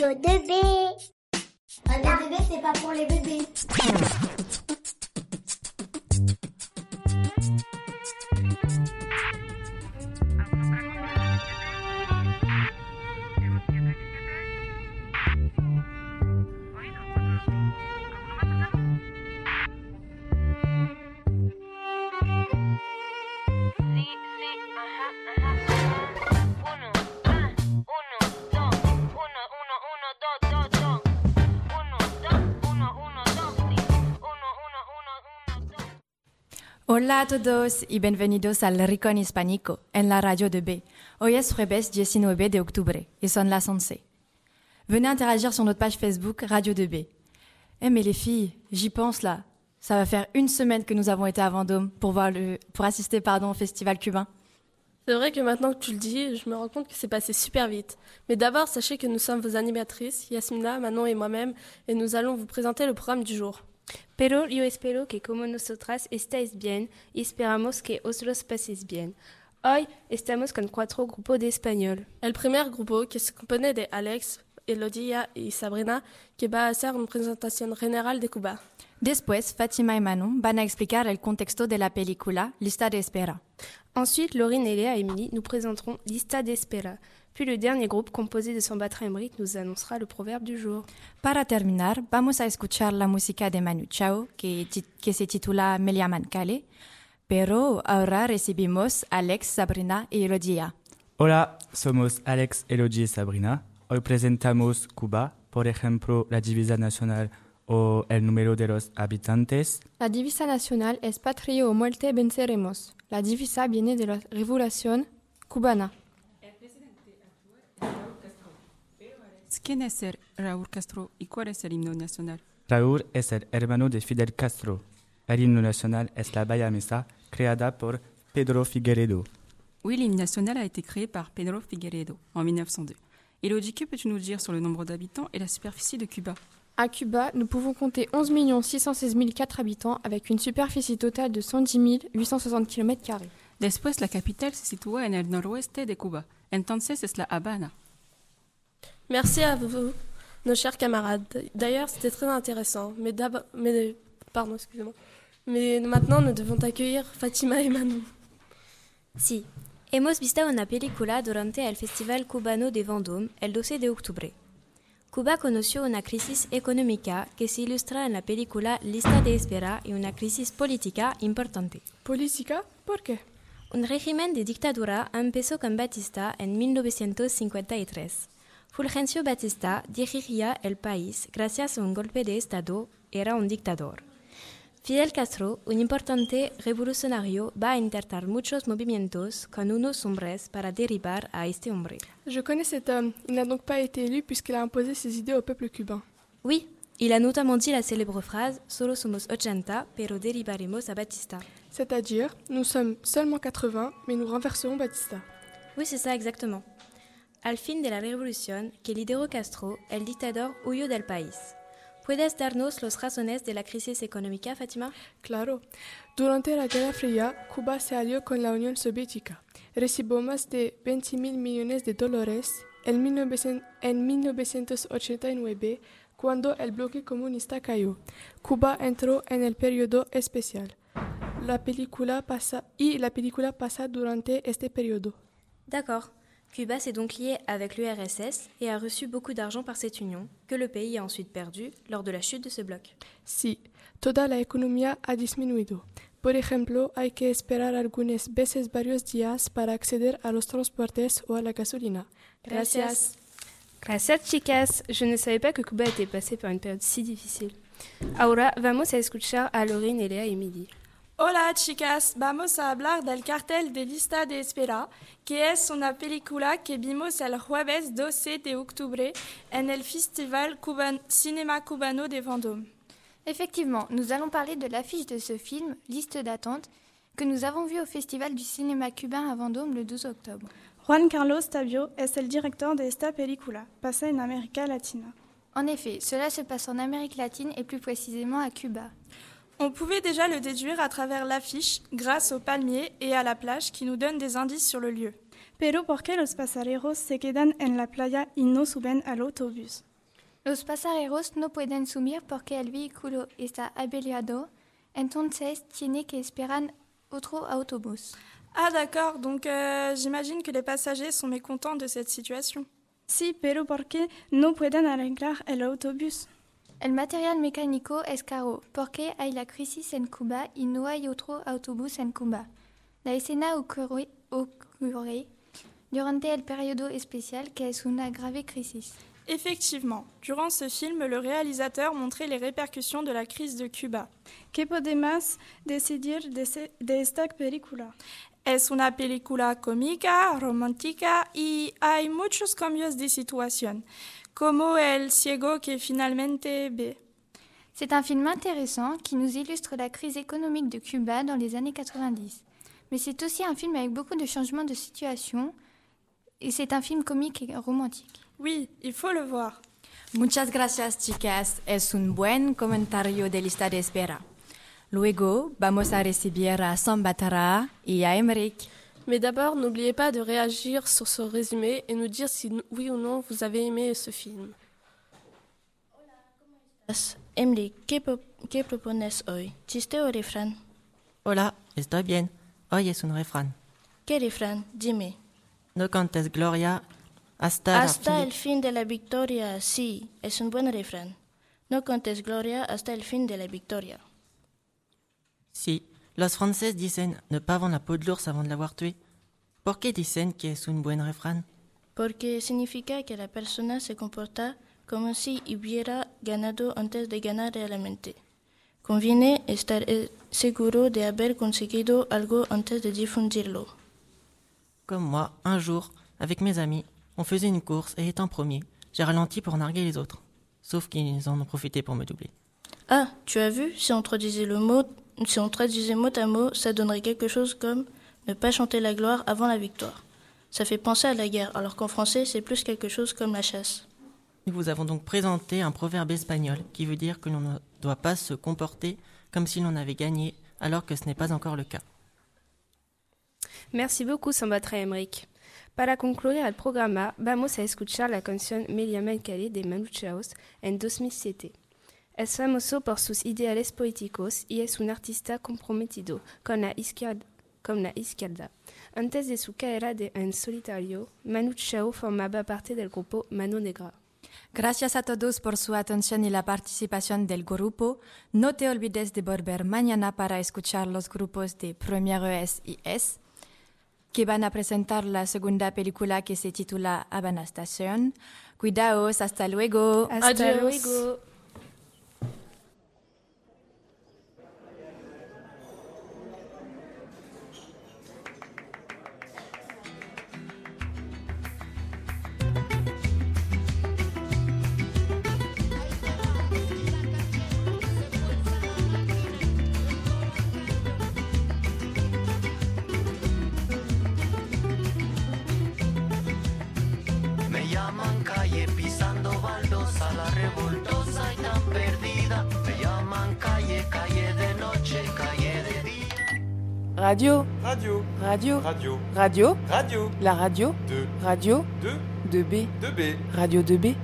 Radio 2B. Radio 2B, c'est pas pour les bébés. Hola a todos y bienvenidos al Ricón Hispánico en la radio de B. Hoy es jueves 19 de octubre y son las 11. Venez interagir sur notre page Facebook Radio de B. Eh mais les filles, j'y pense là. Ça va faire une semaine que nous avons été à Vendôme pour, assister au festival cubain. C'est vrai que maintenant que tu le dis, je me rends compte que c'est passé super vite. Mais d'abord, sachez que nous sommes vos animatrices, Yasmina, Manon et moi-même, et nous allons vous présenter le programme du jour. Pero yo espero que como nosotras estáis bien y esperamos que os los paséis bien. Hoy estamos con cuatro grupos de español. El primer grupo, que se compone de Alex, Elodia y Sabrina, que va a hacer una presentación general de Cuba. Después, Fatima y Manon van a explicar el contexto de la película Lista de Espera. Ensuite, Laurine et Léa et Émilie nous présenteront Lista de Espera. Puis le dernier groupe, composé de Sambatra Emmerich, nous annoncera le proverbe du jour. Para terminar, vamos a escuchar la música de Manu Chao, que, se titula Me llaman Cale. Pero ahora recibimos Alex, Sabrina y Elodia. Hola, somos Alex, Elodie y Sabrina. Hoy presentamos Cuba, por ejemplo, la divisa nacional o el número de los habitantes. La divisa nacional es Patria o muerte venceremos. La divisa viene de la revolución cubana. ¿Quién es el Raúl Castro y cuál es el himno nacional? Raúl es el hermano de Fidel Castro. El himno nacional es la Baya Mesa, creada por Pedro Figueredo. Oui, l'hymne national a été créé par Pedro Figueredo en 1902. Elodie, que peux-tu nous dire sur le nombre d'habitants et la superficie de Cuba? À Cuba, nous pouvons compter 11 616 004 habitants avec une superficie totale de 110 860 km. Después, la capital se sitúa en el noroeste de Cuba. Entonces es la Habana. Merci à vous, nos chers camarades. D'ailleurs, c'était très intéressant. Mais d'abord, mais pardon, excusez-moi. Mais maintenant, nous devons accueillir Fatima et Manon. Sí, hemos visto una película durante el Festival Cubano de Vendôme el 12 de octubre. Cuba conoció una crisis económica que se ilustra en la película Lista de Espera y una crisis política importante. Política? ¿Por qué? Un régimen de dictadura empezó con Batista en 1953. Fulgencio Batista dirigiría el país gracias a un golpe de Estado, era un dictador. Fidel Castro, un importante revolucionario, va a intentar muchos movimientos con unos hombres para derribar a este hombre. Je connais cet homme. Il n'a donc pas été élu puisqu'il a imposé ses idées au peuple cubain. Oui, il a notamment dit la célèbre phrase Solo somos 80, pero derribaremos a Batista. C'est-à-dire, nous sommes seulement 80, mais nous renverserons Batista. Oui, c'est ça exactement. Al fin de la revolución que lideró Castro, el dictador huyó del país. ¿Puedes darnos las razones de la crisis económica, Fatima? Claro. Durante la Guerra Fría, Cuba se alió con la Unión Soviética. Recibió más de 20 mil millones de dólares en 1900 en 1989, cuando el bloque comunista cayó. Cuba entró en el periodo especial. La película pasa y la película pasa durante este periodo. D'accord. Cuba s'est donc lié avec l'URSS et a reçu beaucoup d'argent par cette union, que le pays a ensuite perdu lors de la chute de ce bloc. Sí, toda la economía ha disminuido. Por ejemplo, hay que esperar algunas veces varios días para acceder a los transportes o a la gasolina. Gracias. Gracias, chicas. Je ne savais pas que Cuba était passé par une période si difficile. Ahora vamos a escuchar a Lorraine et Léa Emily. Hola chicas, vamos a hablar del cartel de Lista de Espera, que es una película que vimos el jueves 12 de octubre en el Festival Cuban Cinéma Cubano de Vendôme. Effectivement, nous allons parler de l'affiche de ce film, Liste d'attente, que nous avons vu au Festival du cinéma cubain à Vendôme le 12 octobre. Juan Carlos Tabio es el director de esta película, pasa en América Latina. En effet, cela se passe en Amérique latine et plus précisément à Cuba. On pouvait déjà le déduire à travers l'affiche, grâce aux palmiers et à la plage qui nous donnent des indices sur le lieu. Pero ¿por qué los pasajeros se quedan en la playa y no suben al autobús? Los pasajeros no pueden subir porque el vehículo está averiado, entonces tiene que esperar otro autobús. Ah d'accord, donc euh, j'imagine que les passagers sont mécontents de cette situation. Sí, pero ¿por qué no pueden arreglar el autobús? El material mecánico es caro porque hay la crisis en Cuba y no hay otro autobús en Cuba? La escena ocurre, ocurre durante el periodo especial que es una grave crisis. Effectivement, durant ce film, le réalisateur montrait les répercussions de la crise de Cuba. ¿Qué podemos decir de, ce- de esta película? Es una película cómica, romántica y hay muchos cambios de situación, como el ciego que finalmente ve. C'est un film intéressant qui nous illustre la crise économique de Cuba dans les années 90. Mais c'est aussi un film avec beaucoup de changements de situation et c'est un film comique et romantique. Oui, il faut le voir. Muchas gracias, chicas. Es un buen comentario de lista de espera. Luego vamos a recibir a Sambatara y a Emmerich. Mais d'abord, n'oubliez pas de réagir sur ce résumé et nous dire si oui ou non vous avez aimé ce film. Emily, ¿qué, qué propones hoy? ¿Chiste o refrán? Hola, estoy bien. Hoy es un refrán. ¿Qué refrán? Dime. No cantes gloria hasta, la Hasta el fin de la victoria, sí, es un buen refrán. No contes gloria hasta el fin de la victoria. Si, los franceses dicen ne pas vendre la peau de l'ours avant de l'avoir tué. ¿Por qué dicen que es un buen refrán? Porque significa que la persona se comporta como si hubiera ganado antes de ganar realmente. Conviene estar eh, seguro de haber conseguido algo antes de difundirlo. Comme moi, un jour, avec mes amis, on faisait une course et étant premier, j'ai ralenti pour narguer les autres. Sauf qu'ils en ont profité pour me doubler. Ah, tu as vu, si on traduisait le mot, si on traduisait mot à mot, ça donnerait quelque chose comme ne pas chanter la gloire avant la victoire. Ça fait penser à la guerre, alors qu'en français, c'est plus quelque chose comme la chasse. Nous vous avons donc présenté un proverbe espagnol qui veut dire que l'on ne doit pas se comporter comme si l'on avait gagné alors que ce n'est pas encore le cas. Merci beaucoup, Sambatra Emmerich. Para concluir el programa, vamos a escuchar la canción Cali de Manu Chaos en 2007. Es famoso por sus ideales políticos y es un artista comprometido con la izquierda. Con la izquierda. Antes de su carrera de en solitario, Manu Chao formaba parte del grupo Mano Negra. Gracias a todos por su atención y la participación del grupo. No te olvides de volver mañana para escuchar los grupos de Premiero S y S, que van a presentar la segunda película que se titula Habana Station. Cuidaos, hasta luego. Hasta Adiós. luego. Radio. Radio. Radio. Radio. Radio. Radio. La radio. De. Radio. De. 2B. 2B. Radio 2B.